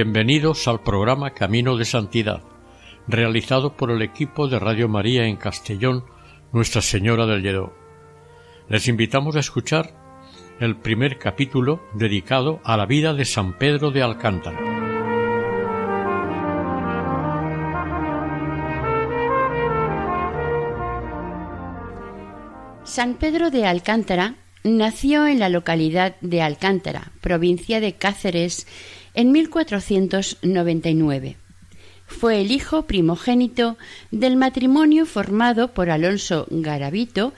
Bienvenidos al programa Camino de Santidad, realizado por el equipo de Radio María en Castellón, Nuestra Señora del Lledó. Les invitamos a escuchar el primer capítulo dedicado a la vida de San Pedro de Alcántara. San Pedro de Alcántara nació en la localidad de Alcántara, provincia de Cáceres, en 1499. Fue el hijo primogénito del matrimonio formado por Alonso Garavito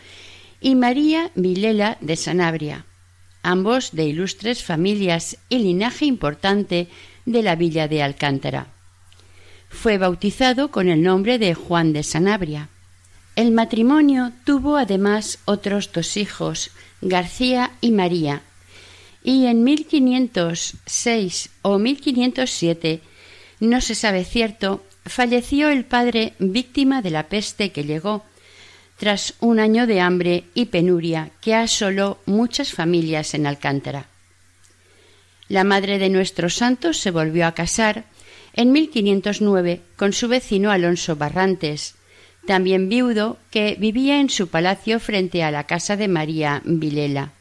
y María Vilela de Sanabria, ambos de ilustres familias y linaje importante de la villa de Alcántara. Fue bautizado con el nombre de Juan de Sanabria. El matrimonio tuvo además otros dos hijos, García y María, y en 1506 o 1507, no se sabe cierto, falleció el padre víctima de la peste que llegó tras un año de hambre y penuria que asoló muchas familias en Alcántara. La madre de nuestros santos se volvió a casar en 1509 con su vecino Alonso Barrantes, también viudo, que vivía en su palacio frente a la casa de María Vilela.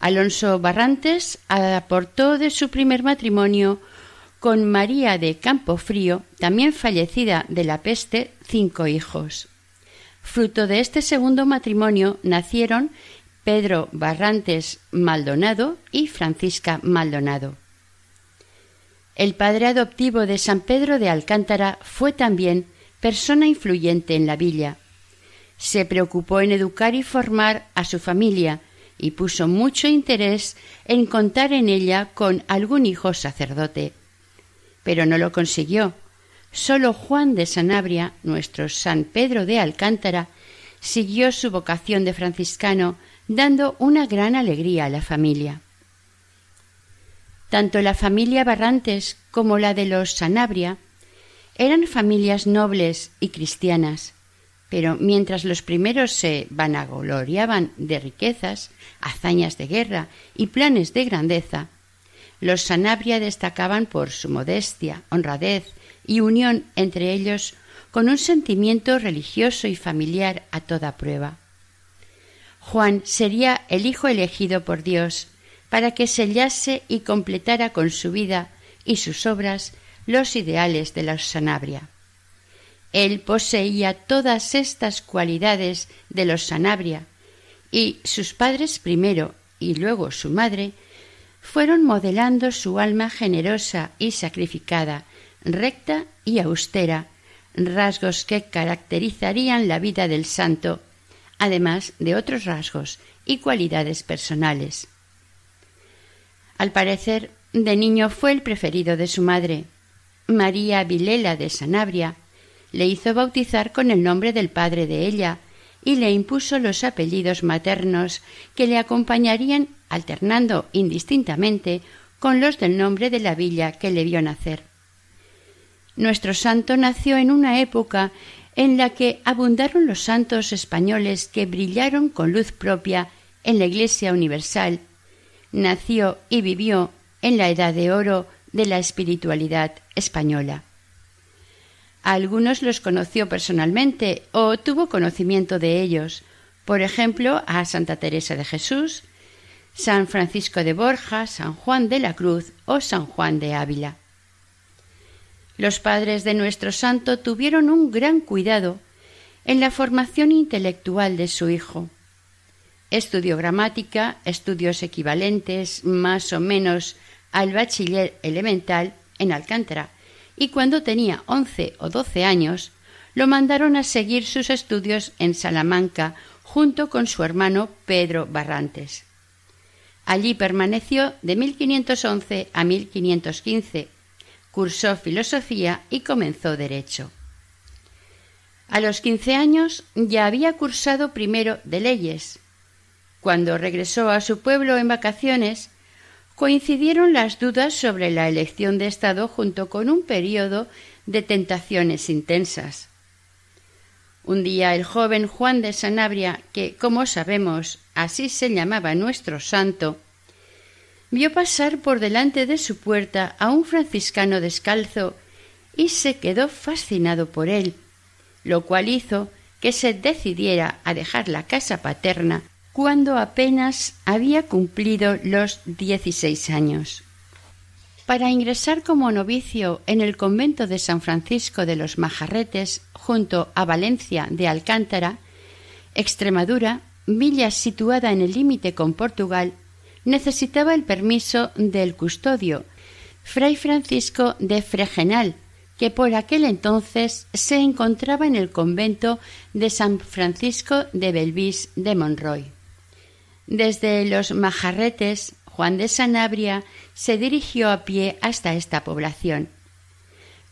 Alonso Barrantes aportó de su primer matrimonio con María de Campofrío, también fallecida de la peste, cinco hijos. Fruto de este segundo matrimonio nacieron Pedro Barrantes Maldonado y Francisca Maldonado. El padre adoptivo de San Pedro de Alcántara fue también persona influyente en la villa. Se preocupó en educar y formar a su familia, y puso mucho interés en contar en ella con algún hijo sacerdote. Pero no lo consiguió. Sólo Juan de Sanabria, nuestro San Pedro de Alcántara, siguió su vocación de franciscano, dando una gran alegría a la familia. Tanto la familia Barrantes como la de los Sanabria eran familias nobles y cristianas, pero mientras los primeros se vanagloriaban de riquezas, hazañas de guerra y planes de grandeza, los Sanabria destacaban por su modestia, honradez y unión entre ellos con un sentimiento religioso y familiar a toda prueba. Juan sería el hijo elegido por Dios para que sellase y completara con su vida y sus obras los ideales de los Sanabria. Él poseía todas estas cualidades de los Sanabria, y sus padres primero y luego su madre fueron modelando su alma generosa y sacrificada, recta y austera, rasgos que caracterizarían la vida del santo, además de otros rasgos y cualidades personales. Al parecer, de niño fue el preferido de su madre. María Vilela de Sanabria le hizo bautizar con el nombre del padre de ella y le impuso los apellidos maternos que le acompañarían alternando indistintamente con los del nombre de la villa que le vio nacer. Nuestro santo nació en una época en la que abundaron los santos españoles que brillaron con luz propia en la Iglesia Universal. Nació y vivió en la edad de oro de la espiritualidad española algunos los conoció personalmente o tuvo conocimiento de ellos, por ejemplo, a Santa Teresa de Jesús, San Francisco de Borja, San Juan de la Cruz o San Juan de Ávila. Los padres de nuestro santo tuvieron un gran cuidado en la formación intelectual de su hijo. Estudió gramática, estudios equivalentes más o menos al bachiller elemental en Alcántara, y cuando tenía once o doce años lo mandaron a seguir sus estudios en Salamanca junto con su hermano Pedro Barrantes. Allí permaneció de 1511 a 1515, cursó filosofía y comenzó derecho. A los quince años ya había cursado primero de leyes. Cuando regresó a su pueblo en vacaciones, coincidieron las dudas sobre la elección de Estado junto con un periodo de tentaciones intensas. Un día el joven Juan de Sanabria, que, como sabemos, así se llamaba nuestro santo, vio pasar por delante de su puerta a un franciscano descalzo y se quedó fascinado por él, lo cual hizo que se decidiera a dejar la casa paterna cuando apenas había cumplido los dieciséis años. Para ingresar como novicio en el convento de San Francisco de los Majarretes, junto a Valencia de Alcántara, Extremadura, villa situada en el límite con Portugal, necesitaba el permiso del custodio, Fray Francisco de Fregenal, que por aquel entonces se encontraba en el convento de San Francisco de Belvis de Monroy. Desde los Majarretes, Juan de Sanabria se dirigió a pie hasta esta población.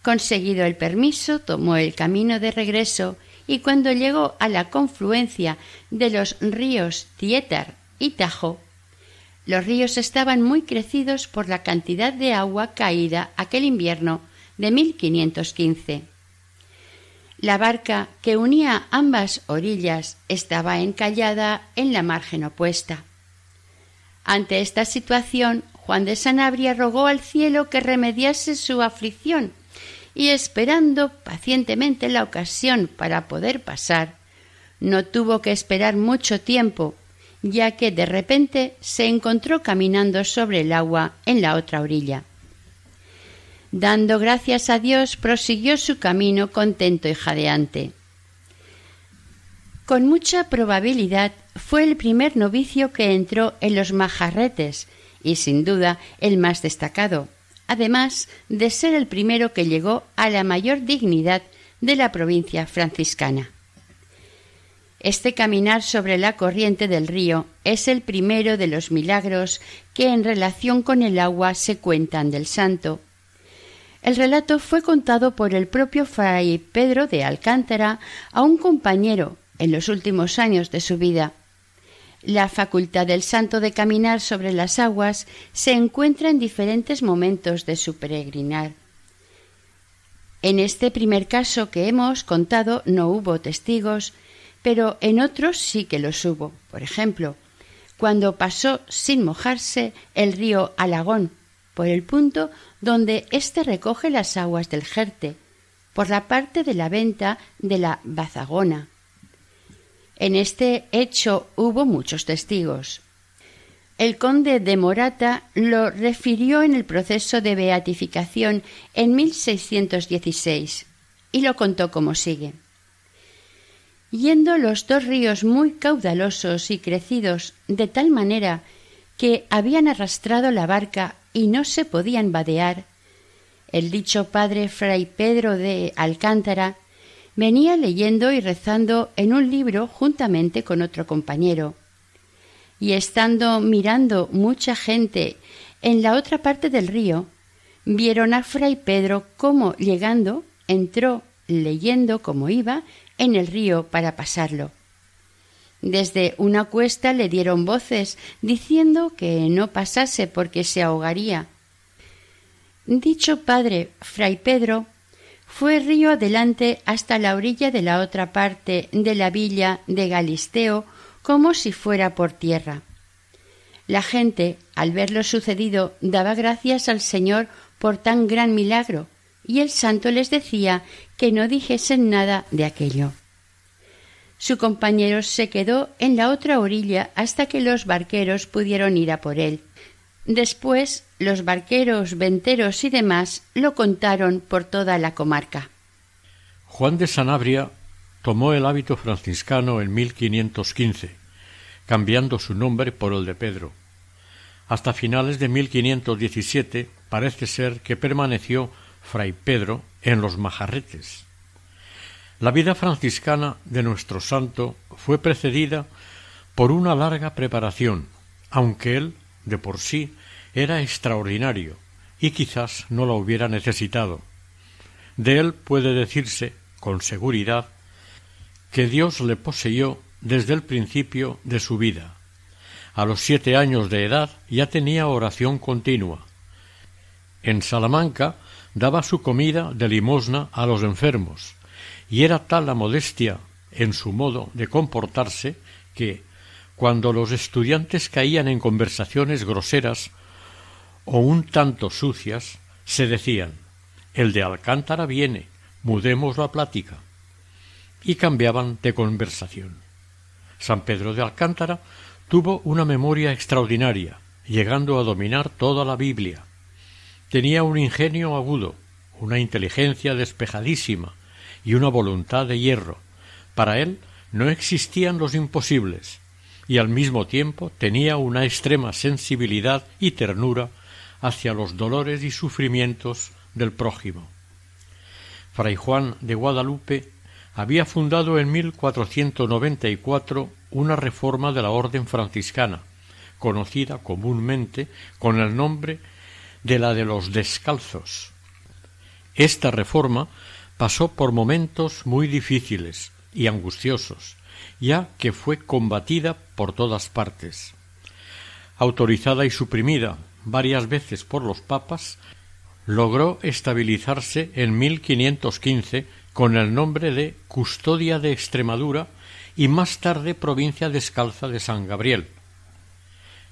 Conseguido el permiso, tomó el camino de regreso y cuando llegó a la confluencia de los ríos Tietar y Tajo, los ríos estaban muy crecidos por la cantidad de agua caída aquel invierno de 1515. La barca que unía ambas orillas estaba encallada en la margen opuesta. Ante esta situación, Juan de Sanabria rogó al cielo que remediase su aflicción y esperando pacientemente la ocasión para poder pasar, no tuvo que esperar mucho tiempo, ya que de repente se encontró caminando sobre el agua en la otra orilla. Dando gracias a Dios, prosiguió su camino contento y jadeante. Con mucha probabilidad fue el primer novicio que entró en los majarretes y sin duda el más destacado, además de ser el primero que llegó a la mayor dignidad de la provincia franciscana. Este caminar sobre la corriente del río es el primero de los milagros que en relación con el agua se cuentan del santo, el relato fue contado por el propio fray Pedro de Alcántara a un compañero en los últimos años de su vida. La facultad del santo de caminar sobre las aguas se encuentra en diferentes momentos de su peregrinar. En este primer caso que hemos contado no hubo testigos, pero en otros sí que los hubo. Por ejemplo, cuando pasó sin mojarse el río Alagón por el punto donde éste recoge las aguas del Jerte, por la parte de la venta de la Bazagona. En este hecho hubo muchos testigos. El conde de Morata lo refirió en el proceso de beatificación en 1616 y lo contó como sigue. Yendo los dos ríos muy caudalosos y crecidos de tal manera que habían arrastrado la barca y no se podían vadear, el dicho padre fray Pedro de Alcántara venía leyendo y rezando en un libro juntamente con otro compañero. Y estando mirando mucha gente en la otra parte del río, vieron a fray Pedro cómo llegando entró leyendo como iba en el río para pasarlo. Desde una cuesta le dieron voces diciendo que no pasase porque se ahogaría. Dicho padre, fray Pedro, fue río adelante hasta la orilla de la otra parte de la villa de Galisteo como si fuera por tierra. La gente, al ver lo sucedido, daba gracias al Señor por tan gran milagro, y el santo les decía que no dijesen nada de aquello. Su compañero se quedó en la otra orilla hasta que los barqueros pudieron ir a por él. Después los barqueros, venteros y demás lo contaron por toda la comarca. Juan de Sanabria tomó el hábito franciscano en 1515, cambiando su nombre por el de Pedro. Hasta finales de 1517 parece ser que permaneció fray Pedro en los majarretes. La vida franciscana de nuestro santo fue precedida por una larga preparación, aunque él de por sí, era extraordinario y quizás no lo hubiera necesitado. De él puede decirse, con seguridad, que Dios le poseyó desde el principio de su vida. A los siete años de edad ya tenía oración continua. En Salamanca daba su comida de limosna a los enfermos, y era tal la modestia en su modo de comportarse que, cuando los estudiantes caían en conversaciones groseras o un tanto sucias, se decían el de Alcántara viene, mudemos la plática. y cambiaban de conversación. San Pedro de Alcántara tuvo una memoria extraordinaria, llegando a dominar toda la Biblia. Tenía un ingenio agudo, una inteligencia despejadísima y una voluntad de hierro. Para él no existían los imposibles, y al mismo tiempo tenía una extrema sensibilidad y ternura hacia los dolores y sufrimientos del prójimo. Fray Juan de Guadalupe había fundado en 1494 una reforma de la orden franciscana, conocida comúnmente con el nombre de la de los descalzos. Esta reforma pasó por momentos muy difíciles y angustiosos, ya que fue combatida por todas partes. Autorizada y suprimida varias veces por los papas, logró estabilizarse en 1515 con el nombre de Custodia de Extremadura y más tarde provincia descalza de San Gabriel.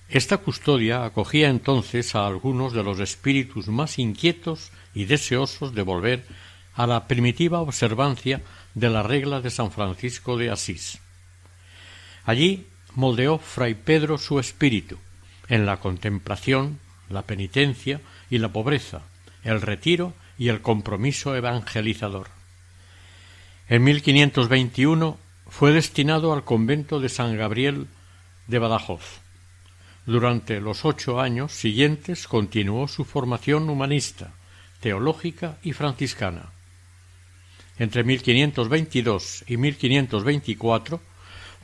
Esta custodia acogía entonces a algunos de los espíritus más inquietos y deseosos de volver a la primitiva observancia de la regla de San Francisco de Asís. Allí moldeó Fray Pedro su espíritu, en la contemplación, la penitencia y la pobreza, el retiro y el compromiso evangelizador. En 1521 fue destinado al convento de San Gabriel de Badajoz. Durante los ocho años siguientes continuó su formación humanista, teológica y franciscana. Entre 1522 y 1524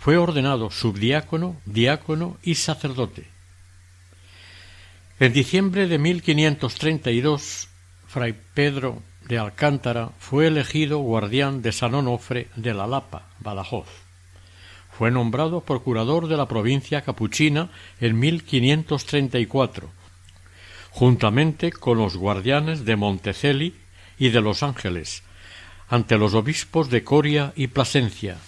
fue ordenado subdiácono, diácono y sacerdote en diciembre de 1532, Fray Pedro de Alcántara fue elegido guardián de San Onofre de la Lapa, Badajoz. Fue nombrado procurador de la provincia capuchina en 1534, juntamente con los guardianes de Monteceli y de Los Ángeles, ante los obispos de Coria y Plasencia.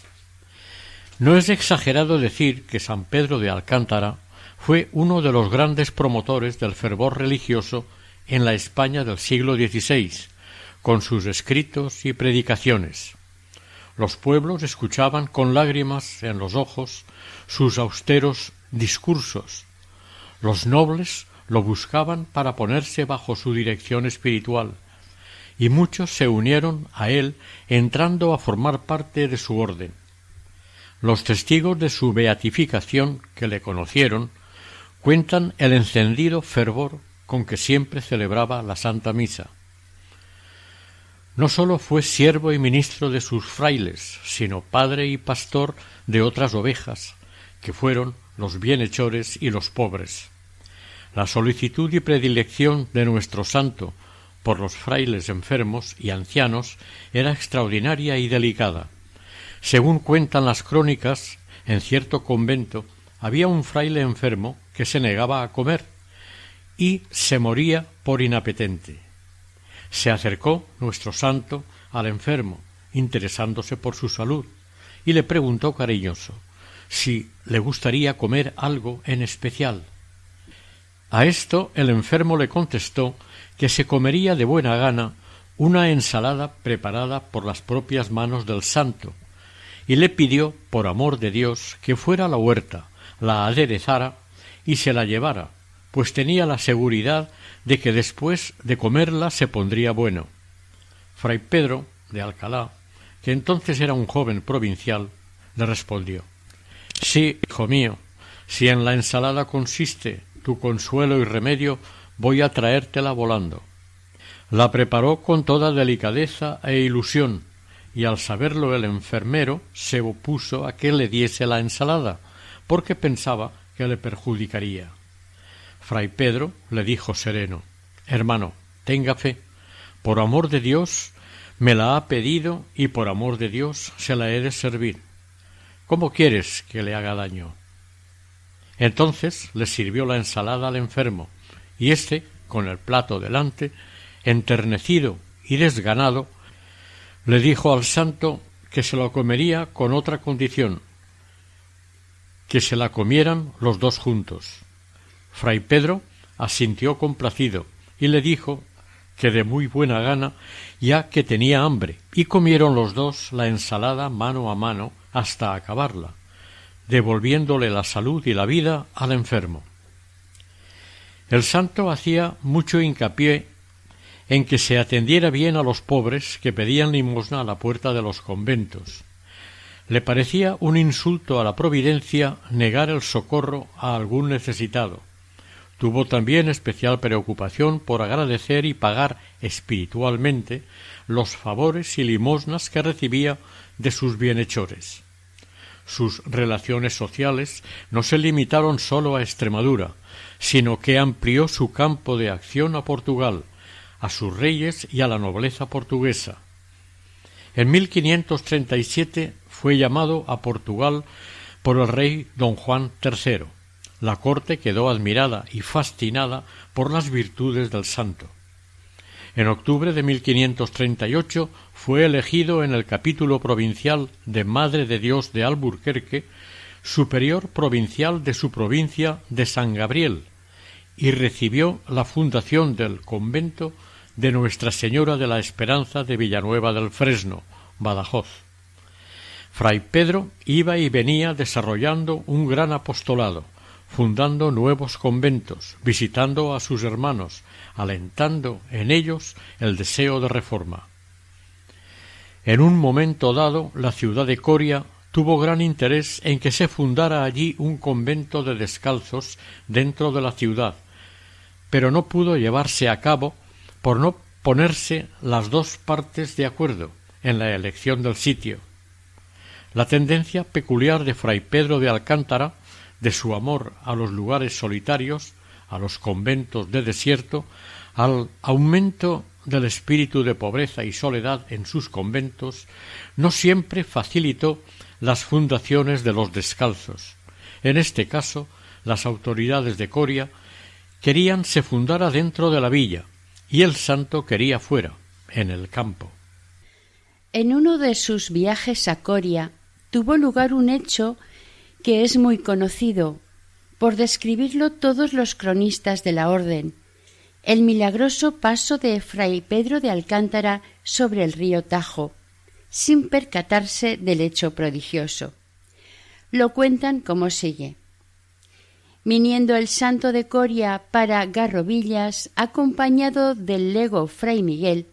No es exagerado decir que San Pedro de Alcántara fue uno de los grandes promotores del fervor religioso en la España del siglo XVI, con sus escritos y predicaciones. Los pueblos escuchaban con lágrimas en los ojos sus austeros discursos. Los nobles lo buscaban para ponerse bajo su dirección espiritual, y muchos se unieron a él entrando a formar parte de su orden. Los testigos de su beatificación que le conocieron cuentan el encendido fervor con que siempre celebraba la Santa Misa. No sólo fue siervo y ministro de sus frailes, sino padre y pastor de otras ovejas, que fueron los bienhechores y los pobres. La solicitud y predilección de nuestro santo por los frailes enfermos y ancianos era extraordinaria y delicada. Según cuentan las crónicas, en cierto convento había un fraile enfermo que se negaba a comer y se moría por inapetente. Se acercó nuestro santo al enfermo, interesándose por su salud, y le preguntó cariñoso si le gustaría comer algo en especial. A esto el enfermo le contestó que se comería de buena gana una ensalada preparada por las propias manos del santo, y le pidió, por amor de Dios, que fuera a la huerta, la aderezara y se la llevara, pues tenía la seguridad de que después de comerla se pondría bueno. Fray Pedro de Alcalá, que entonces era un joven provincial, le respondió Sí, hijo mío, si en la ensalada consiste tu consuelo y remedio, voy a traértela volando. La preparó con toda delicadeza e ilusión, y al saberlo el enfermero se opuso a que le diese la ensalada, porque pensaba que le perjudicaría. Fray Pedro le dijo sereno Hermano, tenga fe. Por amor de Dios me la ha pedido y por amor de Dios se la he de servir. ¿Cómo quieres que le haga daño? Entonces le sirvió la ensalada al enfermo, y éste, con el plato delante, enternecido y desganado, le dijo al santo que se lo comería con otra condición, que se la comieran los dos juntos. Fray Pedro asintió complacido y le dijo que de muy buena gana, ya que tenía hambre, y comieron los dos la ensalada mano a mano hasta acabarla, devolviéndole la salud y la vida al enfermo. El santo hacía mucho hincapié en que se atendiera bien a los pobres que pedían limosna a la puerta de los conventos. Le parecía un insulto a la providencia negar el socorro a algún necesitado, Tuvo también especial preocupación por agradecer y pagar espiritualmente los favores y limosnas que recibía de sus bienhechores. Sus relaciones sociales no se limitaron sólo a Extremadura, sino que amplió su campo de acción a Portugal, a sus reyes y a la nobleza portuguesa. En 1537 fue llamado a Portugal por el rey don Juan III la corte quedó admirada y fascinada por las virtudes del santo. En octubre de 1538 fue elegido en el capítulo provincial de Madre de Dios de Alburquerque superior provincial de su provincia de San Gabriel y recibió la fundación del convento de Nuestra Señora de la Esperanza de Villanueva del Fresno, Badajoz. Fray Pedro iba y venía desarrollando un gran apostolado, fundando nuevos conventos, visitando a sus hermanos, alentando en ellos el deseo de reforma. En un momento dado, la ciudad de Coria tuvo gran interés en que se fundara allí un convento de descalzos dentro de la ciudad, pero no pudo llevarse a cabo por no ponerse las dos partes de acuerdo en la elección del sitio. La tendencia peculiar de fray Pedro de Alcántara de su amor a los lugares solitarios, a los conventos de desierto, al aumento del espíritu de pobreza y soledad en sus conventos, no siempre facilitó las fundaciones de los descalzos. En este caso, las autoridades de Coria querían se fundara dentro de la villa y el santo quería fuera, en el campo. En uno de sus viajes a Coria tuvo lugar un hecho que es muy conocido, por describirlo todos los cronistas de la orden, el milagroso paso de Fray Pedro de Alcántara sobre el río Tajo, sin percatarse del hecho prodigioso. Lo cuentan como sigue. Viniendo el santo de Coria para Garrobillas, acompañado del lego Fray Miguel,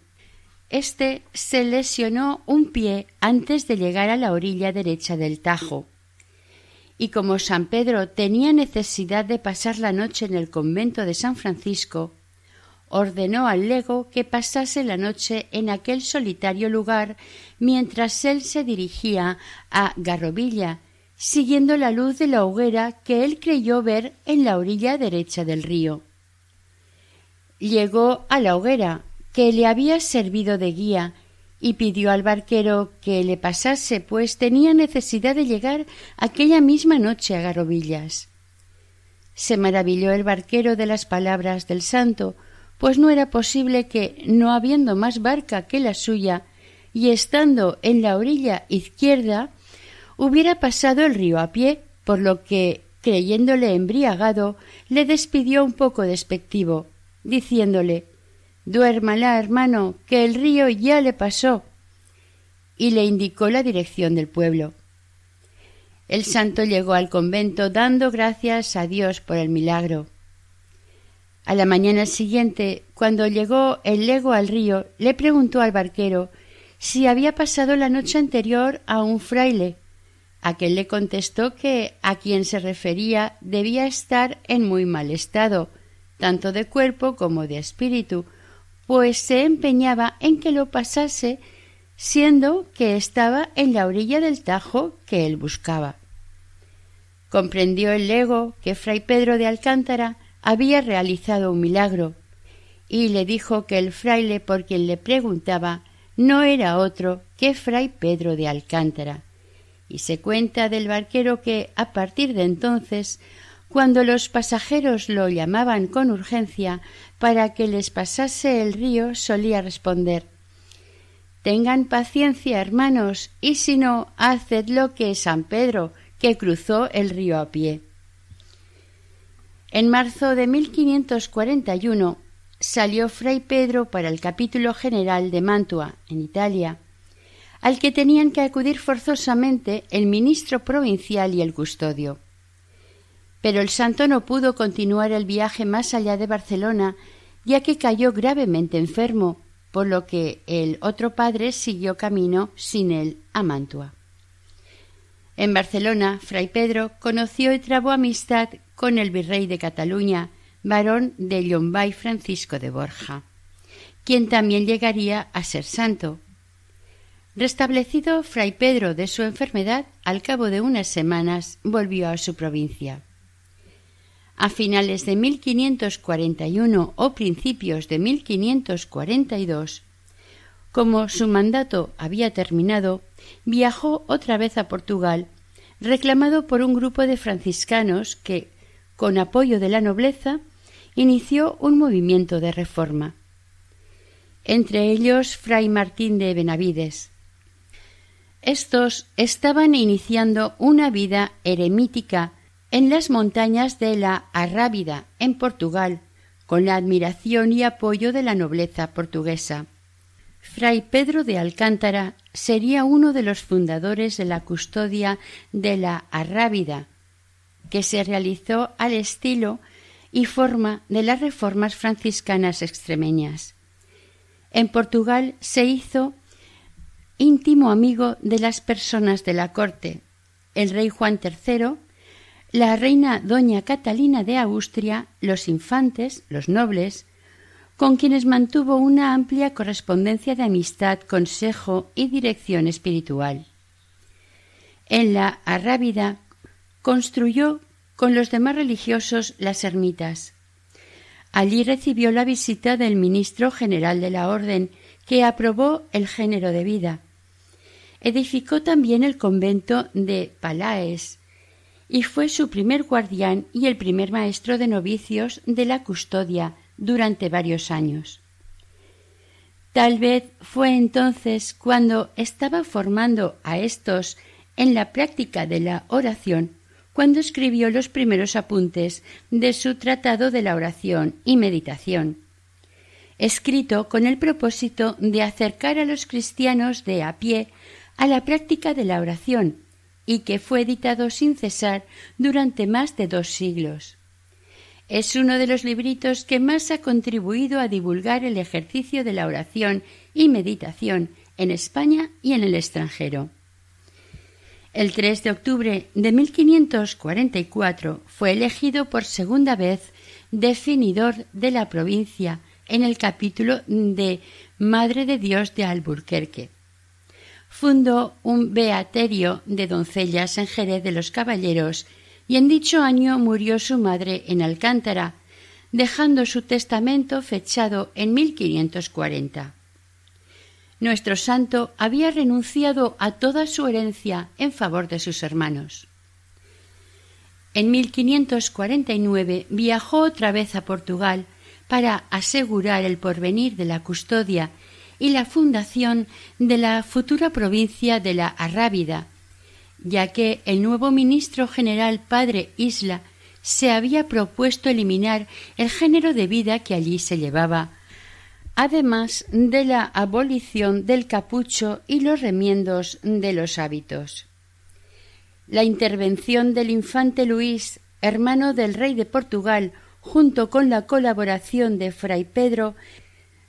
este se lesionó un pie antes de llegar a la orilla derecha del Tajo y como San Pedro tenía necesidad de pasar la noche en el convento de San Francisco, ordenó al lego que pasase la noche en aquel solitario lugar mientras él se dirigía a Garrovilla, siguiendo la luz de la hoguera que él creyó ver en la orilla derecha del río. Llegó a la hoguera, que le había servido de guía, y pidió al barquero que le pasase, pues tenía necesidad de llegar aquella misma noche a Garobillas. Se maravilló el barquero de las palabras del santo, pues no era posible que, no habiendo más barca que la suya, y estando en la orilla izquierda, hubiera pasado el río a pie, por lo que, creyéndole embriagado, le despidió un poco despectivo, diciéndole Duérmala, hermano, que el río ya le pasó. Y le indicó la dirección del pueblo. El santo llegó al convento dando gracias a Dios por el milagro. A la mañana siguiente, cuando llegó el lego al río, le preguntó al barquero si había pasado la noche anterior a un fraile. Aquel le contestó que a quien se refería debía estar en muy mal estado, tanto de cuerpo como de espíritu, pues se empeñaba en que lo pasase, siendo que estaba en la orilla del Tajo que él buscaba. Comprendió el lego que fray Pedro de Alcántara había realizado un milagro, y le dijo que el fraile por quien le preguntaba no era otro que fray Pedro de Alcántara, y se cuenta del barquero que a partir de entonces, cuando los pasajeros lo llamaban con urgencia para que les pasase el río, solía responder Tengan paciencia, hermanos, y si no, haced lo que San Pedro, que cruzó el río a pie. En marzo de 1541 salió Fray Pedro para el capítulo general de Mantua, en Italia, al que tenían que acudir forzosamente el ministro provincial y el custodio. Pero el santo no pudo continuar el viaje más allá de Barcelona, ya que cayó gravemente enfermo, por lo que el otro padre siguió camino sin él a Mantua. En Barcelona, Fray Pedro conoció y trabó amistad con el virrey de Cataluña, varón de Llombay Francisco de Borja, quien también llegaría a ser santo. Restablecido Fray Pedro de su enfermedad, al cabo de unas semanas volvió a su provincia. A finales de 1541 o principios de 1542, como su mandato había terminado, viajó otra vez a Portugal, reclamado por un grupo de franciscanos que, con apoyo de la nobleza, inició un movimiento de reforma. Entre ellos Fray Martín de Benavides. Estos estaban iniciando una vida eremítica en las montañas de la Arrábida, en Portugal, con la admiración y apoyo de la nobleza portuguesa. Fray Pedro de Alcántara sería uno de los fundadores de la custodia de la Arrábida, que se realizó al estilo y forma de las reformas franciscanas extremeñas. En Portugal se hizo íntimo amigo de las personas de la corte, el rey Juan III, la reina doña Catalina de Austria, los infantes, los nobles, con quienes mantuvo una amplia correspondencia de amistad, consejo y dirección espiritual. En la Arrábida construyó con los demás religiosos las ermitas. Allí recibió la visita del ministro general de la Orden, que aprobó el género de vida. Edificó también el convento de Palaes y fue su primer guardián y el primer maestro de novicios de la custodia durante varios años. Tal vez fue entonces cuando estaba formando a estos en la práctica de la oración cuando escribió los primeros apuntes de su Tratado de la Oración y Meditación, escrito con el propósito de acercar a los cristianos de a pie a la práctica de la oración y que fue editado sin cesar durante más de dos siglos. Es uno de los libritos que más ha contribuido a divulgar el ejercicio de la oración y meditación en España y en el extranjero. El 3 de octubre de 1544 fue elegido por segunda vez definidor de la provincia en el capítulo de Madre de Dios de Alburquerque. Fundó un beaterio de doncellas en Jerez de los Caballeros y en dicho año murió su madre en Alcántara, dejando su testamento fechado en 1540. Nuestro santo había renunciado a toda su herencia en favor de sus hermanos. En 1549 viajó otra vez a Portugal para asegurar el porvenir de la custodia y la fundación de la futura provincia de la Arrábida, ya que el nuevo ministro general padre Isla se había propuesto eliminar el género de vida que allí se llevaba además de la abolición del capucho y los remiendos de los hábitos. La intervención del infante Luis, hermano del rey de Portugal, junto con la colaboración de Fray Pedro,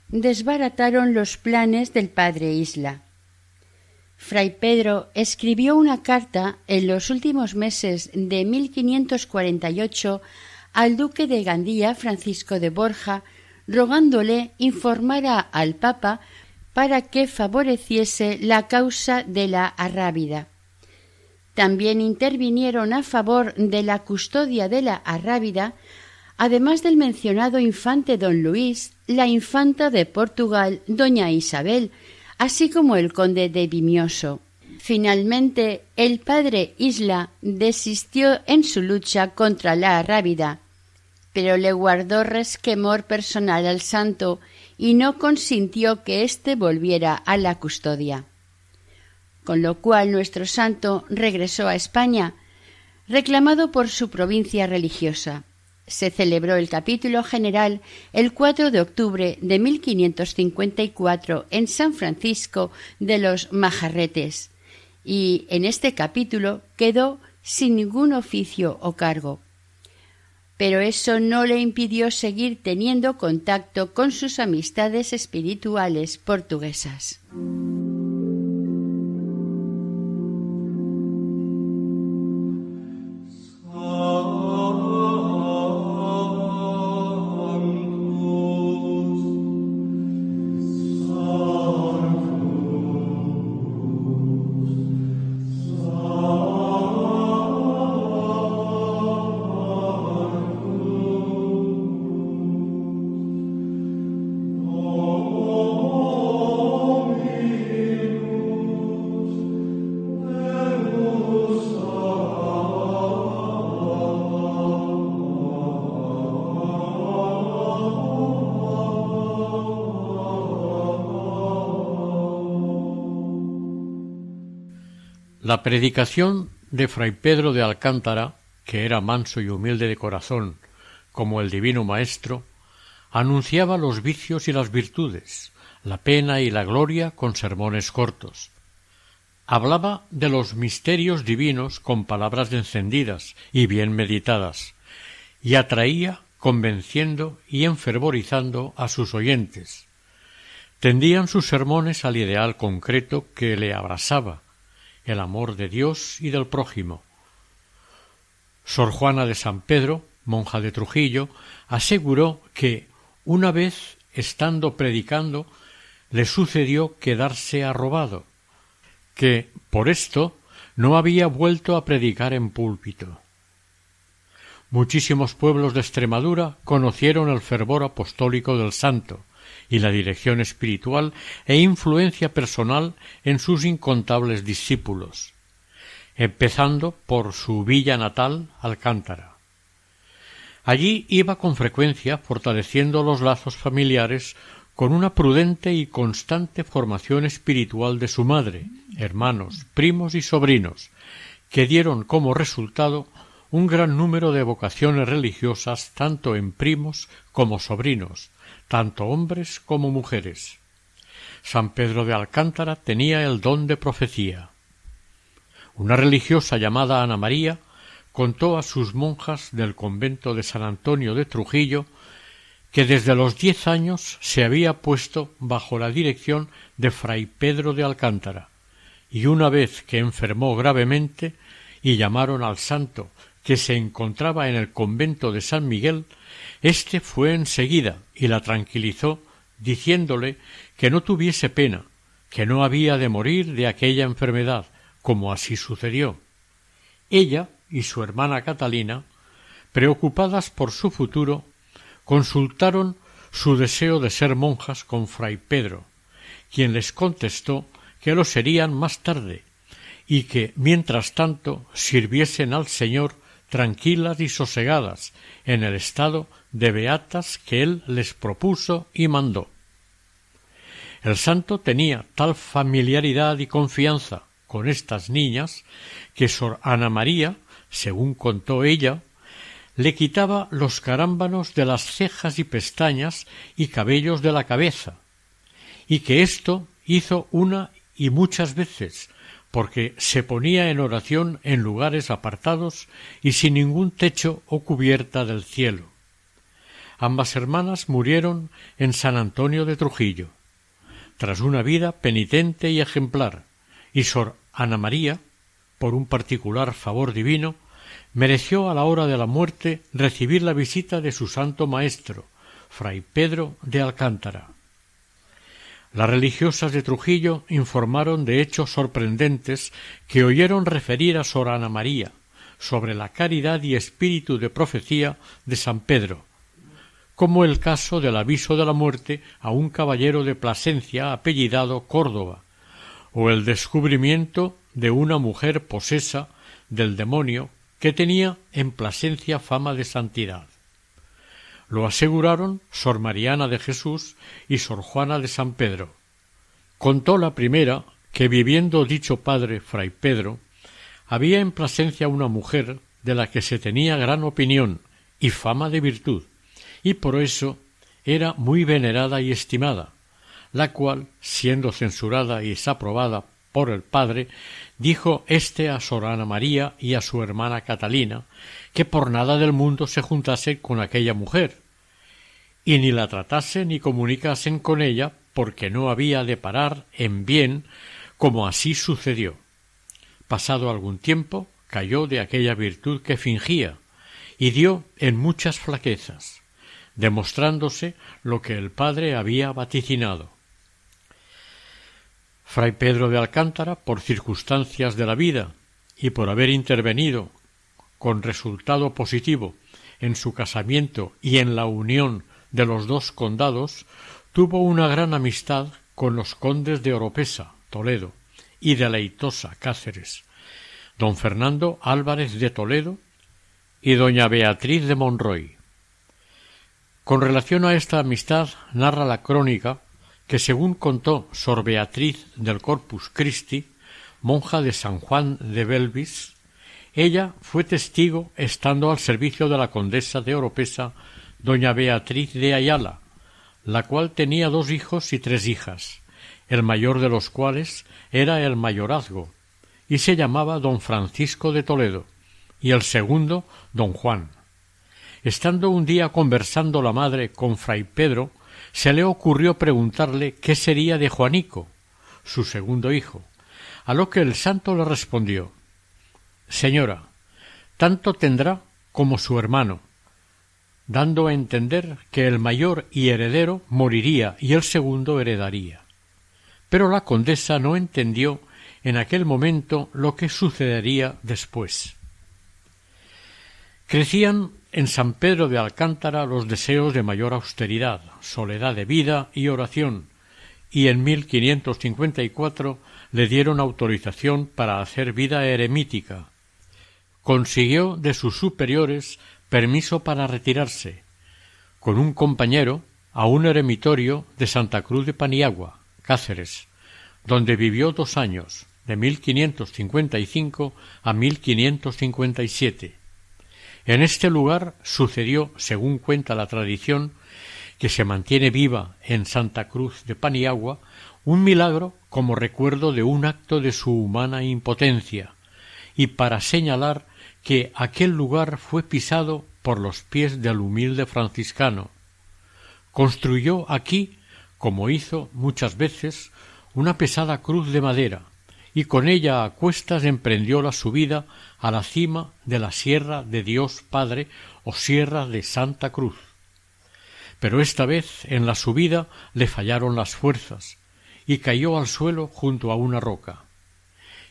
desbarataron los planes del padre Isla. Fray Pedro escribió una carta en los últimos meses de 1548 al duque de Gandía Francisco de Borja rogándole informara al Papa para que favoreciese la causa de la Arrábida. También intervinieron a favor de la custodia de la Arrábida además del mencionado infante don Luis, la infanta de Portugal, doña Isabel, así como el conde de Vimioso. Finalmente, el padre Isla desistió en su lucha contra la Rábida, pero le guardó resquemor personal al santo y no consintió que éste volviera a la custodia. Con lo cual nuestro santo regresó a España, reclamado por su provincia religiosa. Se celebró el capítulo general el 4 de octubre de 1554 en San Francisco de los Majarretes, y en este capítulo quedó sin ningún oficio o cargo. Pero eso no le impidió seguir teniendo contacto con sus amistades espirituales portuguesas. La predicación de Fray Pedro de Alcántara, que era manso y humilde de corazón, como el divino Maestro, anunciaba los vicios y las virtudes, la pena y la gloria con sermones cortos. Hablaba de los misterios divinos con palabras encendidas y bien meditadas, y atraía convenciendo y enfervorizando a sus oyentes. Tendían sus sermones al ideal concreto que le abrasaba, el amor de Dios y del prójimo. Sor Juana de San Pedro, monja de Trujillo, aseguró que una vez, estando predicando, le sucedió quedarse arrobado, que por esto no había vuelto a predicar en púlpito. Muchísimos pueblos de Extremadura conocieron el fervor apostólico del santo, y la dirección espiritual e influencia personal en sus incontables discípulos, empezando por su villa natal, Alcántara. Allí iba con frecuencia fortaleciendo los lazos familiares con una prudente y constante formación espiritual de su madre, hermanos, primos y sobrinos, que dieron como resultado un gran número de vocaciones religiosas tanto en primos como sobrinos, tanto hombres como mujeres. San Pedro de Alcántara tenía el don de profecía. Una religiosa llamada Ana María contó a sus monjas del convento de San Antonio de Trujillo que desde los diez años se había puesto bajo la dirección de fray Pedro de Alcántara, y una vez que enfermó gravemente y llamaron al santo que se encontraba en el convento de San Miguel, éste fue enseguida y la tranquilizó, diciéndole que no tuviese pena, que no había de morir de aquella enfermedad, como así sucedió. Ella y su hermana Catalina, preocupadas por su futuro, consultaron su deseo de ser monjas con fray Pedro, quien les contestó que lo serían más tarde, y que, mientras tanto, sirviesen al Señor tranquilas y sosegadas en el estado de beatas que él les propuso y mandó. El santo tenía tal familiaridad y confianza con estas niñas que Sor Ana María, según contó ella, le quitaba los carámbanos de las cejas y pestañas y cabellos de la cabeza, y que esto hizo una y muchas veces, porque se ponía en oración en lugares apartados y sin ningún techo o cubierta del cielo. Ambas hermanas murieron en San Antonio de Trujillo, tras una vida penitente y ejemplar, y Sor Ana María, por un particular favor divino, mereció a la hora de la muerte recibir la visita de su santo maestro, fray Pedro de Alcántara. Las religiosas de Trujillo informaron de hechos sorprendentes que oyeron referir a Sor Ana María, sobre la caridad y espíritu de profecía de San Pedro, como el caso del aviso de la muerte a un caballero de Plasencia apellidado Córdoba, o el descubrimiento de una mujer posesa del demonio que tenía en Plasencia fama de santidad. Lo aseguraron Sor Mariana de Jesús y Sor Juana de San Pedro. Contó la primera que viviendo dicho padre Fray Pedro, había en Plasencia una mujer de la que se tenía gran opinión y fama de virtud, y por eso era muy venerada y estimada, la cual, siendo censurada y desaprobada por el padre, dijo éste a Sor Ana María y a su hermana Catalina que por nada del mundo se juntase con aquella mujer, y ni la tratasen ni comunicasen con ella porque no había de parar en bien como así sucedió. Pasado algún tiempo cayó de aquella virtud que fingía y dio en muchas flaquezas, demostrándose lo que el padre había vaticinado. Fray Pedro de Alcántara, por circunstancias de la vida y por haber intervenido con resultado positivo en su casamiento y en la unión de los dos condados, tuvo una gran amistad con los condes de Oropesa, Toledo, y de Leitosa, Cáceres, don Fernando Álvarez de Toledo y doña Beatriz de Monroy. Con relación a esta amistad narra la crónica que según contó Sor Beatriz del Corpus Christi, monja de San Juan de Belvis, ella fue testigo estando al servicio de la condesa de Oropesa, doña Beatriz de Ayala, la cual tenía dos hijos y tres hijas, el mayor de los cuales era el mayorazgo, y se llamaba don Francisco de Toledo, y el segundo don Juan. Estando un día conversando la madre con fray Pedro, se le ocurrió preguntarle qué sería de Juanico, su segundo hijo, a lo que el santo le respondió Señora, tanto tendrá como su hermano, dando a entender que el mayor y heredero moriría y el segundo heredaría. Pero la condesa no entendió en aquel momento lo que sucedería después. Crecían en San Pedro de Alcántara los deseos de mayor austeridad, soledad de vida y oración, y en 1554 le dieron autorización para hacer vida eremítica. Consiguió de sus superiores permiso para retirarse, con un compañero, a un eremitorio de Santa Cruz de Paniagua, Cáceres, donde vivió dos años, de 1555 a 1557. En este lugar sucedió, según cuenta la tradición, que se mantiene viva en Santa Cruz de Paniagua, un milagro como recuerdo de un acto de su humana impotencia, y para señalar que aquel lugar fue pisado por los pies del humilde franciscano. Construyó aquí, como hizo muchas veces, una pesada cruz de madera, y con ella a cuestas emprendió la subida a la cima de la Sierra de Dios Padre o Sierra de Santa Cruz. Pero esta vez en la subida le fallaron las fuerzas y cayó al suelo junto a una roca.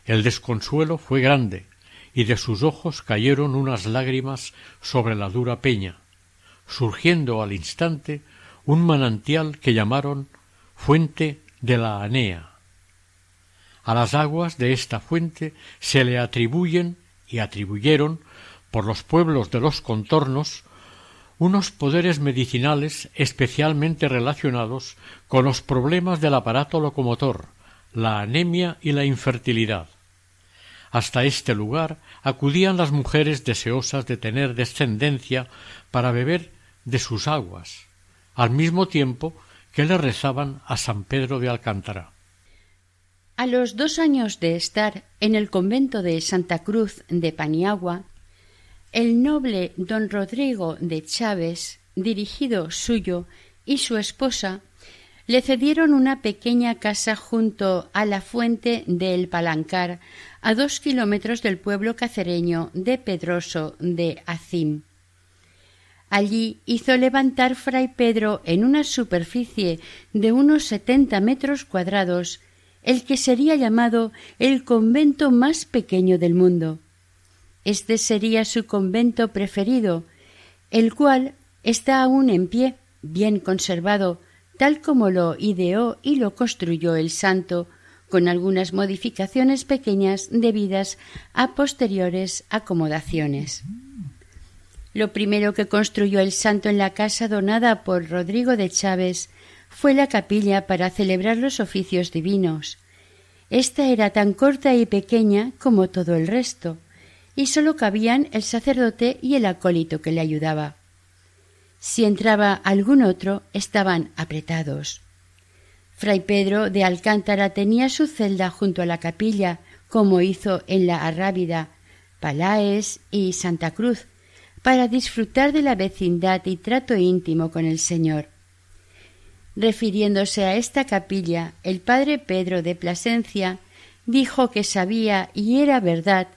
El desconsuelo fue grande y de sus ojos cayeron unas lágrimas sobre la dura peña, surgiendo al instante un manantial que llamaron fuente de la Anea. A las aguas de esta fuente se le atribuyen y atribuyeron por los pueblos de los contornos unos poderes medicinales especialmente relacionados con los problemas del aparato locomotor, la anemia y la infertilidad. Hasta este lugar acudían las mujeres deseosas de tener descendencia para beber de sus aguas, al mismo tiempo que le rezaban a San Pedro de Alcántara. A los dos años de estar en el convento de Santa Cruz de Paniagua, el noble don Rodrigo de Chávez, dirigido suyo, y su esposa le cedieron una pequeña casa junto a la fuente del Palancar, a dos kilómetros del pueblo cacereño de Pedroso de Acim. Allí hizo levantar fray Pedro en una superficie de unos setenta metros cuadrados el que sería llamado el convento más pequeño del mundo. este sería su convento preferido, el cual está aún en pie, bien conservado, tal como lo ideó y lo construyó el santo, con algunas modificaciones pequeñas debidas a posteriores acomodaciones. Lo primero que construyó el santo en la casa donada por Rodrigo de Chávez fue la capilla para celebrar los oficios divinos. Esta era tan corta y pequeña como todo el resto, y sólo cabían el sacerdote y el acólito que le ayudaba. Si entraba algún otro, estaban apretados. Fray Pedro de Alcántara tenía su celda junto a la capilla, como hizo en la Arrábida, Palaes y Santa Cruz, para disfrutar de la vecindad y trato íntimo con el Señor. Refiriéndose a esta capilla, el padre Pedro de Plasencia dijo que sabía y era verdad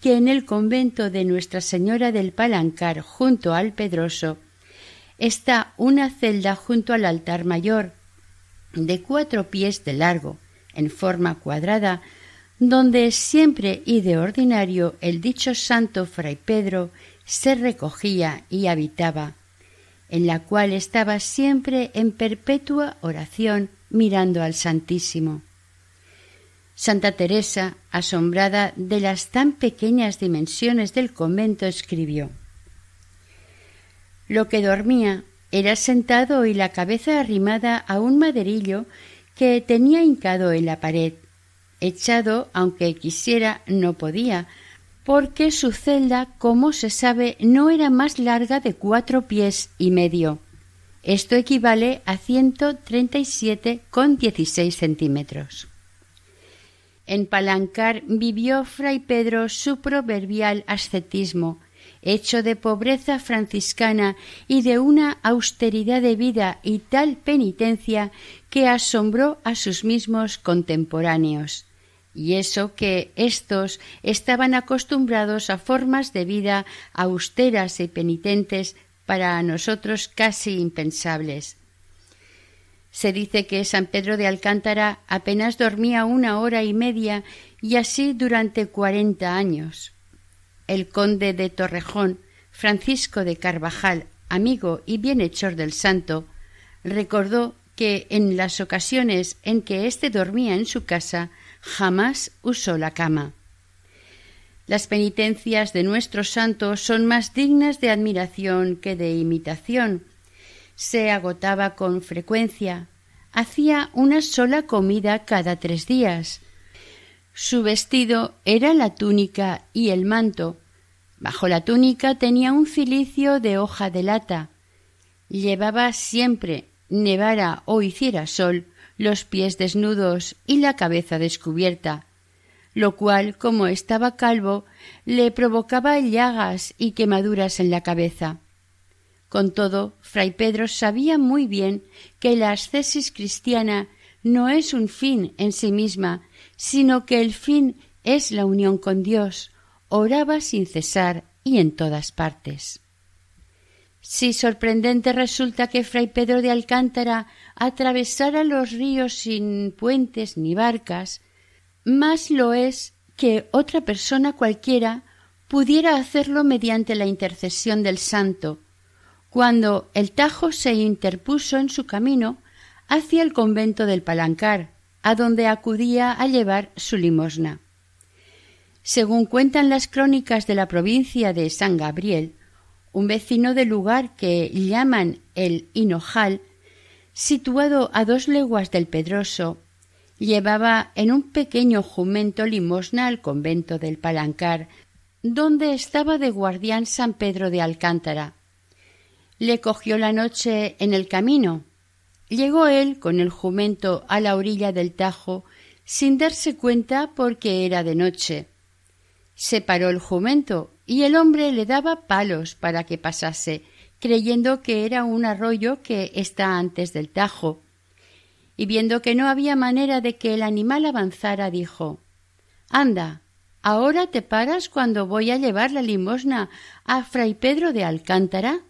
que en el convento de Nuestra Señora del Palancar, junto al Pedroso, está una celda junto al altar mayor, de cuatro pies de largo, en forma cuadrada, donde siempre y de ordinario el dicho santo fray Pedro se recogía y habitaba, en la cual estaba siempre en perpetua oración mirando al Santísimo. Santa Teresa, asombrada de las tan pequeñas dimensiones del convento, escribió Lo que dormía era sentado y la cabeza arrimada a un maderillo que tenía hincado en la pared. Echado, aunque quisiera, no podía, porque su celda, como se sabe, no era más larga de cuatro pies y medio. Esto equivale a ciento treinta y siete con dieciséis centímetros. En Palancar vivió fray Pedro su proverbial ascetismo, hecho de pobreza franciscana y de una austeridad de vida y tal penitencia que asombró a sus mismos contemporáneos. Y eso que éstos estaban acostumbrados a formas de vida austeras y penitentes para nosotros casi impensables. Se dice que San Pedro de Alcántara apenas dormía una hora y media y así durante cuarenta años el conde de Torrejón, Francisco de Carvajal, amigo y bienhechor del santo, recordó que en las ocasiones en que éste dormía en su casa jamás usó la cama. Las penitencias de nuestro santo son más dignas de admiración que de imitación. Se agotaba con frecuencia, hacía una sola comida cada tres días, su vestido era la túnica y el manto. Bajo la túnica tenía un cilicio de hoja de lata. Llevaba siempre, nevara o hiciera sol, los pies desnudos y la cabeza descubierta, lo cual, como estaba calvo, le provocaba llagas y quemaduras en la cabeza. Con todo, fray Pedro sabía muy bien que la ascesis cristiana no es un fin en sí misma, sino que el fin es la unión con Dios. Oraba sin cesar y en todas partes. Si sorprendente resulta que fray Pedro de Alcántara atravesara los ríos sin puentes ni barcas, más lo es que otra persona cualquiera pudiera hacerlo mediante la intercesión del santo, cuando el Tajo se interpuso en su camino hacia el convento del Palancar, a donde acudía a llevar su limosna. Según cuentan las crónicas de la provincia de San Gabriel, un vecino del lugar que llaman el Hinojal, situado a dos leguas del Pedroso, llevaba en un pequeño jumento limosna al convento del Palancar, donde estaba de guardián San Pedro de Alcántara. Le cogió la noche en el camino Llegó él con el jumento a la orilla del Tajo sin darse cuenta porque era de noche. Se paró el jumento y el hombre le daba palos para que pasase, creyendo que era un arroyo que está antes del Tajo. Y viendo que no había manera de que el animal avanzara, dijo Anda, ahora te paras cuando voy a llevar la limosna a fray Pedro de Alcántara.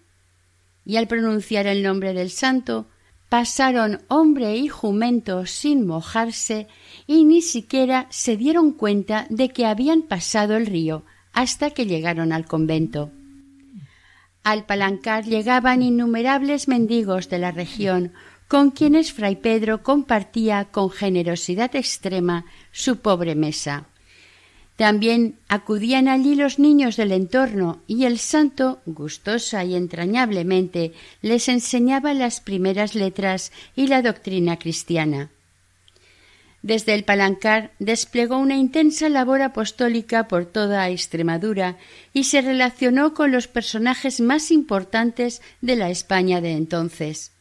Y al pronunciar el nombre del santo, Pasaron hombre y jumento sin mojarse y ni siquiera se dieron cuenta de que habían pasado el río hasta que llegaron al convento. Al palancar llegaban innumerables mendigos de la región, con quienes fray Pedro compartía con generosidad extrema su pobre mesa. También acudían allí los niños del entorno y el santo, gustosa y entrañablemente, les enseñaba las primeras letras y la doctrina cristiana. Desde el Palancar desplegó una intensa labor apostólica por toda Extremadura y se relacionó con los personajes más importantes de la España de entonces.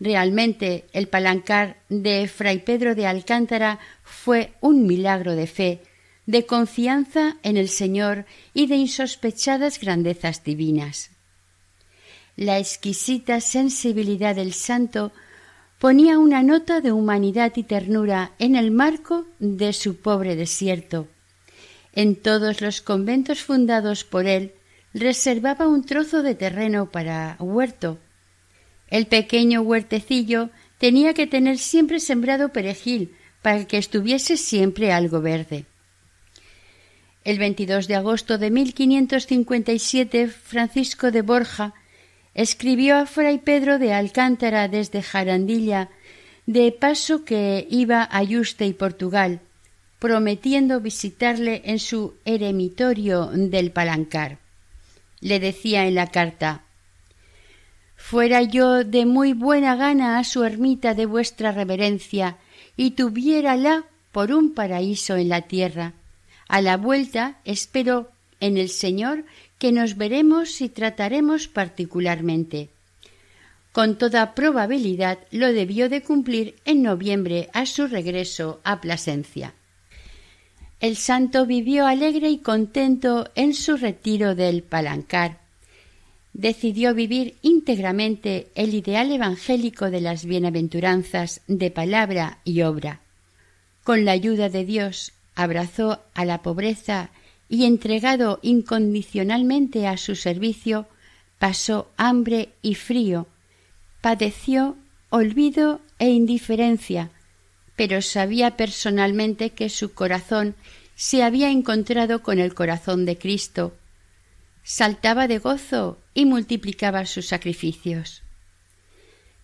Realmente el Palancar de Fray Pedro de Alcántara fue un milagro de fe, de confianza en el Señor y de insospechadas grandezas divinas. La exquisita sensibilidad del santo ponía una nota de humanidad y ternura en el marco de su pobre desierto. En todos los conventos fundados por él reservaba un trozo de terreno para huerto. El pequeño huertecillo tenía que tener siempre sembrado perejil para que estuviese siempre algo verde. El 22 de agosto de 1557, Francisco de Borja escribió a Fray Pedro de Alcántara desde Jarandilla, de paso que iba a Yuste y Portugal, prometiendo visitarle en su eremitorio del Palancar. Le decía en la carta Fuera yo de muy buena gana a su ermita de vuestra reverencia y tuviérala por un paraíso en la tierra a la vuelta espero en el Señor que nos veremos y trataremos particularmente. Con toda probabilidad lo debió de cumplir en noviembre a su regreso a Plasencia. El santo vivió alegre y contento en su retiro del Palancar. Decidió vivir íntegramente el ideal evangélico de las bienaventuranzas de palabra y obra. Con la ayuda de Dios abrazó a la pobreza y entregado incondicionalmente a su servicio, pasó hambre y frío, padeció olvido e indiferencia, pero sabía personalmente que su corazón se había encontrado con el corazón de Cristo. Saltaba de gozo y multiplicaba sus sacrificios.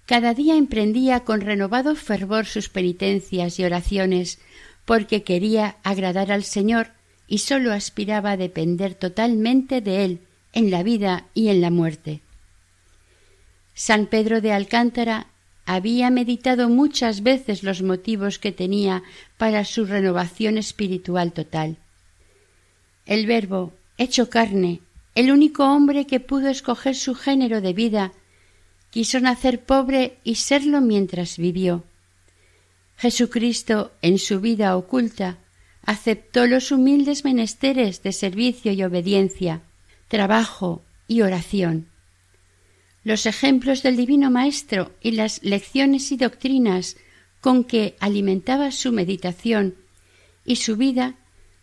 Cada día emprendía con renovado fervor sus penitencias y oraciones, porque quería agradar al Señor y sólo aspiraba a depender totalmente de Él en la vida y en la muerte. San Pedro de Alcántara había meditado muchas veces los motivos que tenía para su renovación espiritual total. El Verbo, hecho carne, el único hombre que pudo escoger su género de vida, quiso nacer pobre y serlo mientras vivió. Jesucristo, en su vida oculta, aceptó los humildes menesteres de servicio y obediencia, trabajo y oración. Los ejemplos del Divino Maestro y las lecciones y doctrinas con que alimentaba su meditación y su vida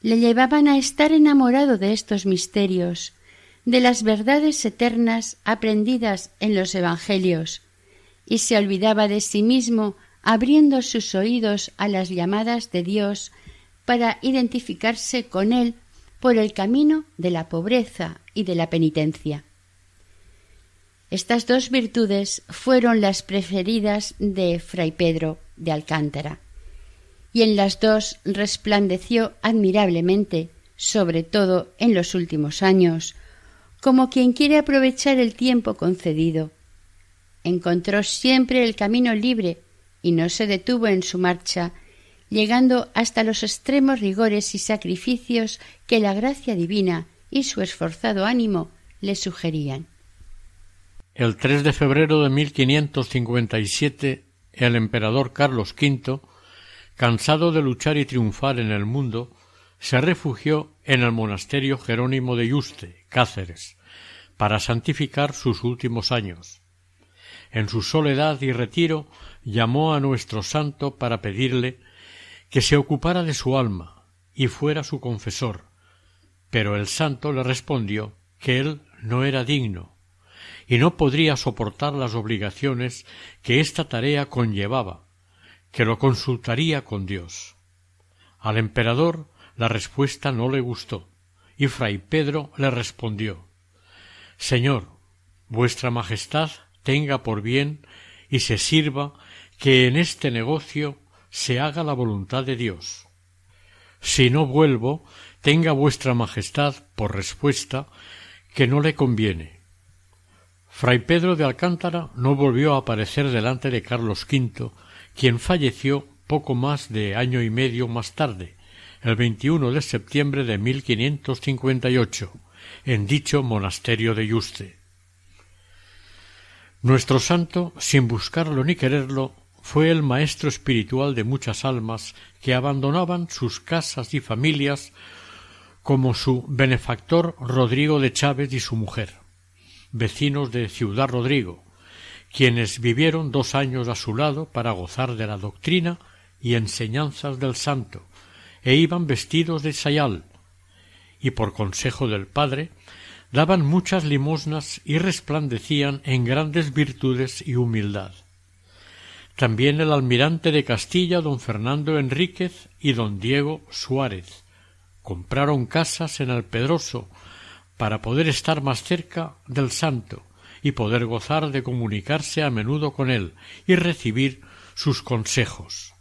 le llevaban a estar enamorado de estos misterios, de las verdades eternas aprendidas en los Evangelios, y se olvidaba de sí mismo abriendo sus oídos a las llamadas de Dios para identificarse con Él por el camino de la pobreza y de la penitencia. Estas dos virtudes fueron las preferidas de Fray Pedro de Alcántara, y en las dos resplandeció admirablemente, sobre todo en los últimos años, como quien quiere aprovechar el tiempo concedido. Encontró siempre el camino libre y no se detuvo en su marcha, llegando hasta los extremos rigores y sacrificios que la gracia divina y su esforzado ánimo le sugerían. El 3 de febrero de 1557, el emperador Carlos V, cansado de luchar y triunfar en el mundo, se refugió en el monasterio Jerónimo de Yuste, Cáceres, para santificar sus últimos años. En su soledad y retiro llamó a nuestro santo para pedirle que se ocupara de su alma y fuera su confesor, pero el santo le respondió que él no era digno y no podría soportar las obligaciones que esta tarea conllevaba, que lo consultaría con Dios. Al emperador la respuesta no le gustó, y fray Pedro le respondió Señor, vuestra Majestad tenga por bien y se sirva que en este negocio se haga la voluntad de Dios. Si no vuelvo, tenga vuestra Majestad por respuesta que no le conviene. Fray Pedro de Alcántara no volvió a aparecer delante de Carlos V, quien falleció poco más de año y medio más tarde, el 21 de septiembre de 1558, en dicho monasterio de Yuste. Nuestro santo, sin buscarlo ni quererlo, fue el maestro espiritual de muchas almas que abandonaban sus casas y familias como su benefactor Rodrigo de Chávez y su mujer, vecinos de Ciudad Rodrigo, quienes vivieron dos años a su lado para gozar de la doctrina y enseñanzas del santo, e iban vestidos de sayal, y por consejo del Padre daban muchas limosnas y resplandecían en grandes virtudes y humildad. También el almirante de Castilla, don Fernando Enríquez y don Diego Suárez, compraron casas en el Pedroso para poder estar más cerca del santo y poder gozar de comunicarse a menudo con él y recibir sus consejos.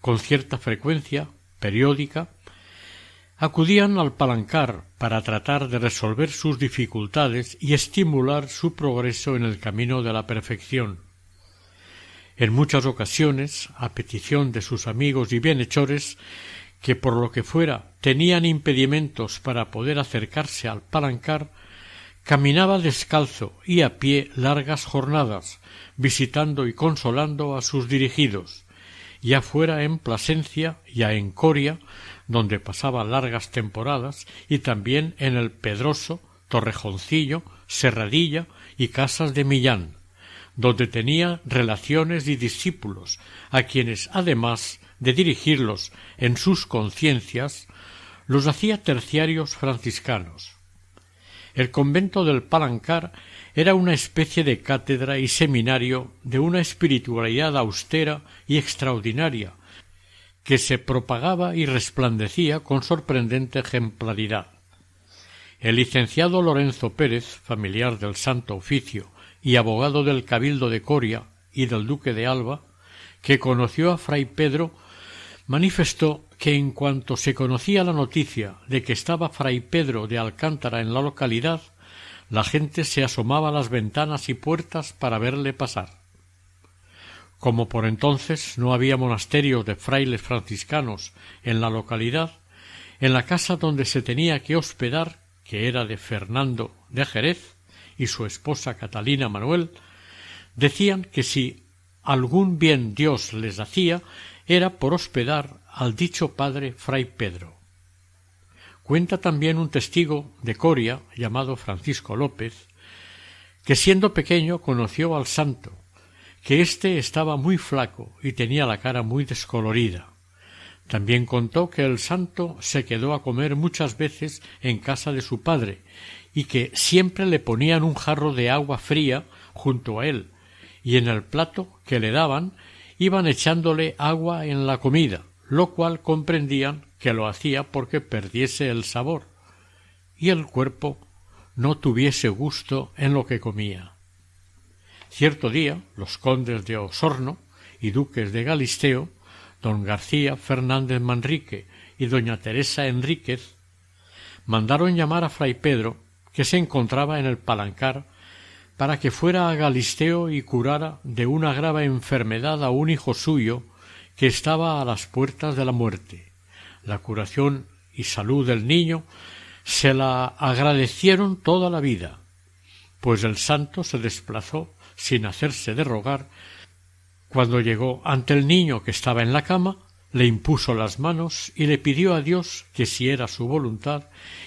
Con cierta frecuencia, periódica, acudían al palancar para tratar de resolver sus dificultades y estimular su progreso en el camino de la perfección. En muchas ocasiones, a petición de sus amigos y bienhechores, que por lo que fuera tenían impedimentos para poder acercarse al palancar, caminaba descalzo y a pie largas jornadas, visitando y consolando a sus dirigidos, ya fuera en Plasencia, ya en Coria, donde pasaba largas temporadas, y también en el Pedroso, Torrejoncillo, Serradilla y Casas de Millán, donde tenía relaciones y discípulos, a quienes, además de dirigirlos en sus conciencias, los hacía terciarios franciscanos. El convento del Palancar era una especie de cátedra y seminario de una espiritualidad austera y extraordinaria, que se propagaba y resplandecía con sorprendente ejemplaridad. El licenciado Lorenzo Pérez, familiar del Santo Oficio y abogado del Cabildo de Coria y del Duque de Alba, que conoció a Fray Pedro, manifestó que en cuanto se conocía la noticia de que estaba Fray Pedro de Alcántara en la localidad, la gente se asomaba a las ventanas y puertas para verle pasar. Como por entonces no había monasterio de frailes franciscanos en la localidad, en la casa donde se tenía que hospedar, que era de Fernando de Jerez y su esposa Catalina Manuel, decían que si algún bien Dios les hacía era por hospedar al dicho padre fray Pedro. Cuenta también un testigo de Coria llamado Francisco López, que siendo pequeño conoció al santo que éste estaba muy flaco y tenía la cara muy descolorida. También contó que el santo se quedó a comer muchas veces en casa de su padre y que siempre le ponían un jarro de agua fría junto a él y en el plato que le daban iban echándole agua en la comida, lo cual comprendían que lo hacía porque perdiese el sabor y el cuerpo no tuviese gusto en lo que comía. Cierto día, los condes de Osorno y duques de Galisteo, don García Fernández Manrique y doña Teresa Enríquez, mandaron llamar a fray Pedro, que se encontraba en el palancar, para que fuera a Galisteo y curara de una grave enfermedad a un hijo suyo que estaba a las puertas de la muerte. La curación y salud del niño se la agradecieron toda la vida, pues el santo se desplazó sin hacerse de rogar, cuando llegó ante el niño que estaba en la cama, le impuso las manos y le pidió a Dios que si era su voluntad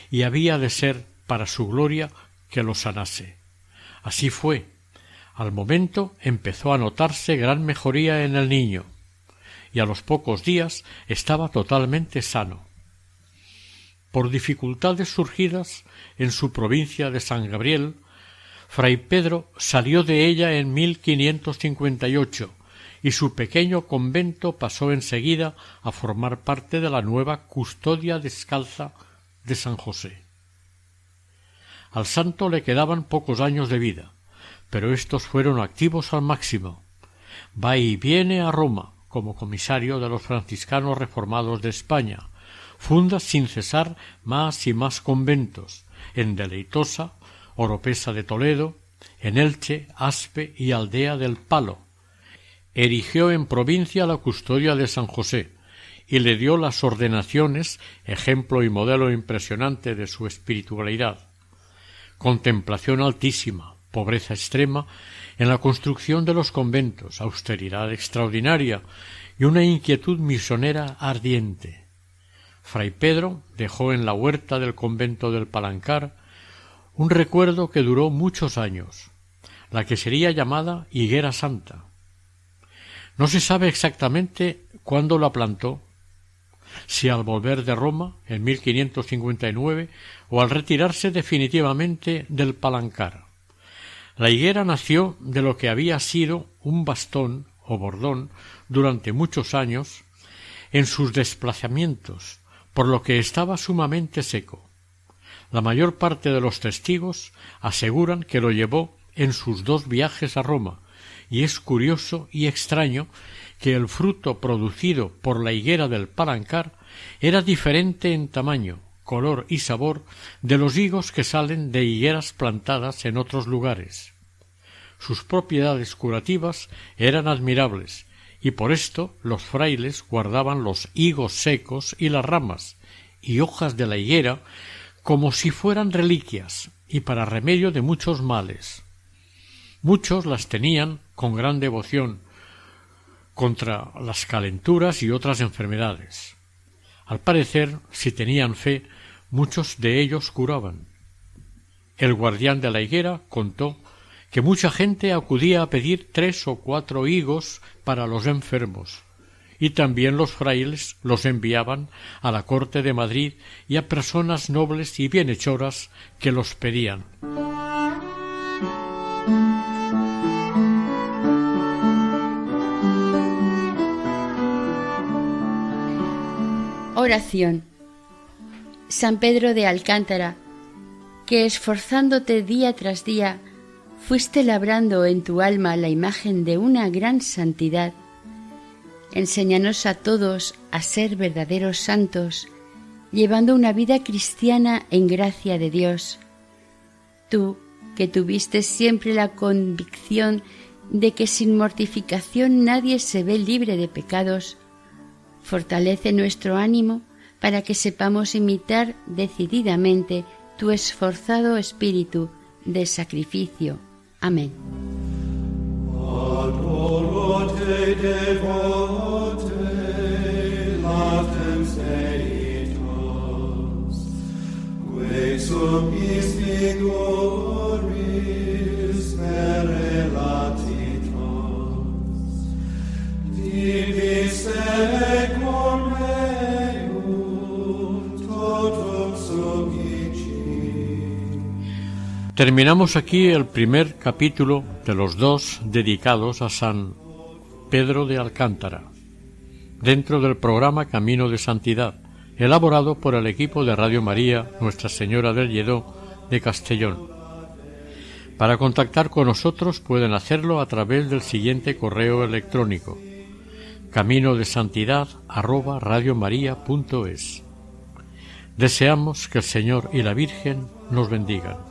y había de ser para su gloria que lo sanase. Así fue. Al momento empezó a notarse gran mejoría en el niño, y a los pocos días estaba totalmente sano. Por dificultades surgidas en su provincia de San Gabriel, Fray Pedro salió de ella en 1558 y su pequeño convento pasó enseguida a formar parte de la nueva custodia descalza de San José. Al santo le quedaban pocos años de vida, pero estos fueron activos al máximo. Va y viene a Roma como comisario de los franciscanos reformados de España, funda sin cesar más y más conventos, en Deleitosa, Oropesa de Toledo, en Elche, Aspe y Aldea del Palo. Erigió en provincia la custodia de San José y le dio las ordenaciones, ejemplo y modelo impresionante de su espiritualidad. Contemplación altísima, pobreza extrema en la construcción de los conventos, austeridad extraordinaria y una inquietud misionera ardiente. Fray Pedro dejó en la huerta del convento del Palancar un recuerdo que duró muchos años, la que sería llamada Higuera Santa. No se sabe exactamente cuándo la plantó, si al volver de Roma en 1559 o al retirarse definitivamente del Palancar. La higuera nació de lo que había sido un bastón o bordón durante muchos años en sus desplazamientos, por lo que estaba sumamente seco. La mayor parte de los testigos aseguran que lo llevó en sus dos viajes a Roma, y es curioso y extraño que el fruto producido por la higuera del Palancar era diferente en tamaño, color y sabor de los higos que salen de higueras plantadas en otros lugares. Sus propiedades curativas eran admirables, y por esto los frailes guardaban los higos secos y las ramas y hojas de la higuera como si fueran reliquias y para remedio de muchos males. Muchos las tenían con gran devoción contra las calenturas y otras enfermedades. Al parecer, si tenían fe, muchos de ellos curaban. El guardián de la higuera contó que mucha gente acudía a pedir tres o cuatro higos para los enfermos, y también los frailes los enviaban a la corte de Madrid y a personas nobles y bienhechoras que los pedían. Oración. San Pedro de Alcántara, que esforzándote día tras día fuiste labrando en tu alma la imagen de una gran santidad, enséñanos a todos a ser verdaderos santos, llevando una vida cristiana en gracia de Dios. Tú, que tuviste siempre la convicción de que sin mortificación nadie se ve libre de pecados, fortalece nuestro ánimo para que sepamos imitar decididamente tu esforzado espíritu de sacrificio. Amén. Terminamos aquí el primer capítulo de los dos dedicados a San Pedro de Alcántara, dentro del programa Camino de Santidad, elaborado por el equipo de Radio María Nuestra Señora del Lledó de Castellón. Para contactar con nosotros pueden hacerlo a través del siguiente correo electrónico camino de santidad arroba Deseamos que el Señor y la Virgen nos bendigan.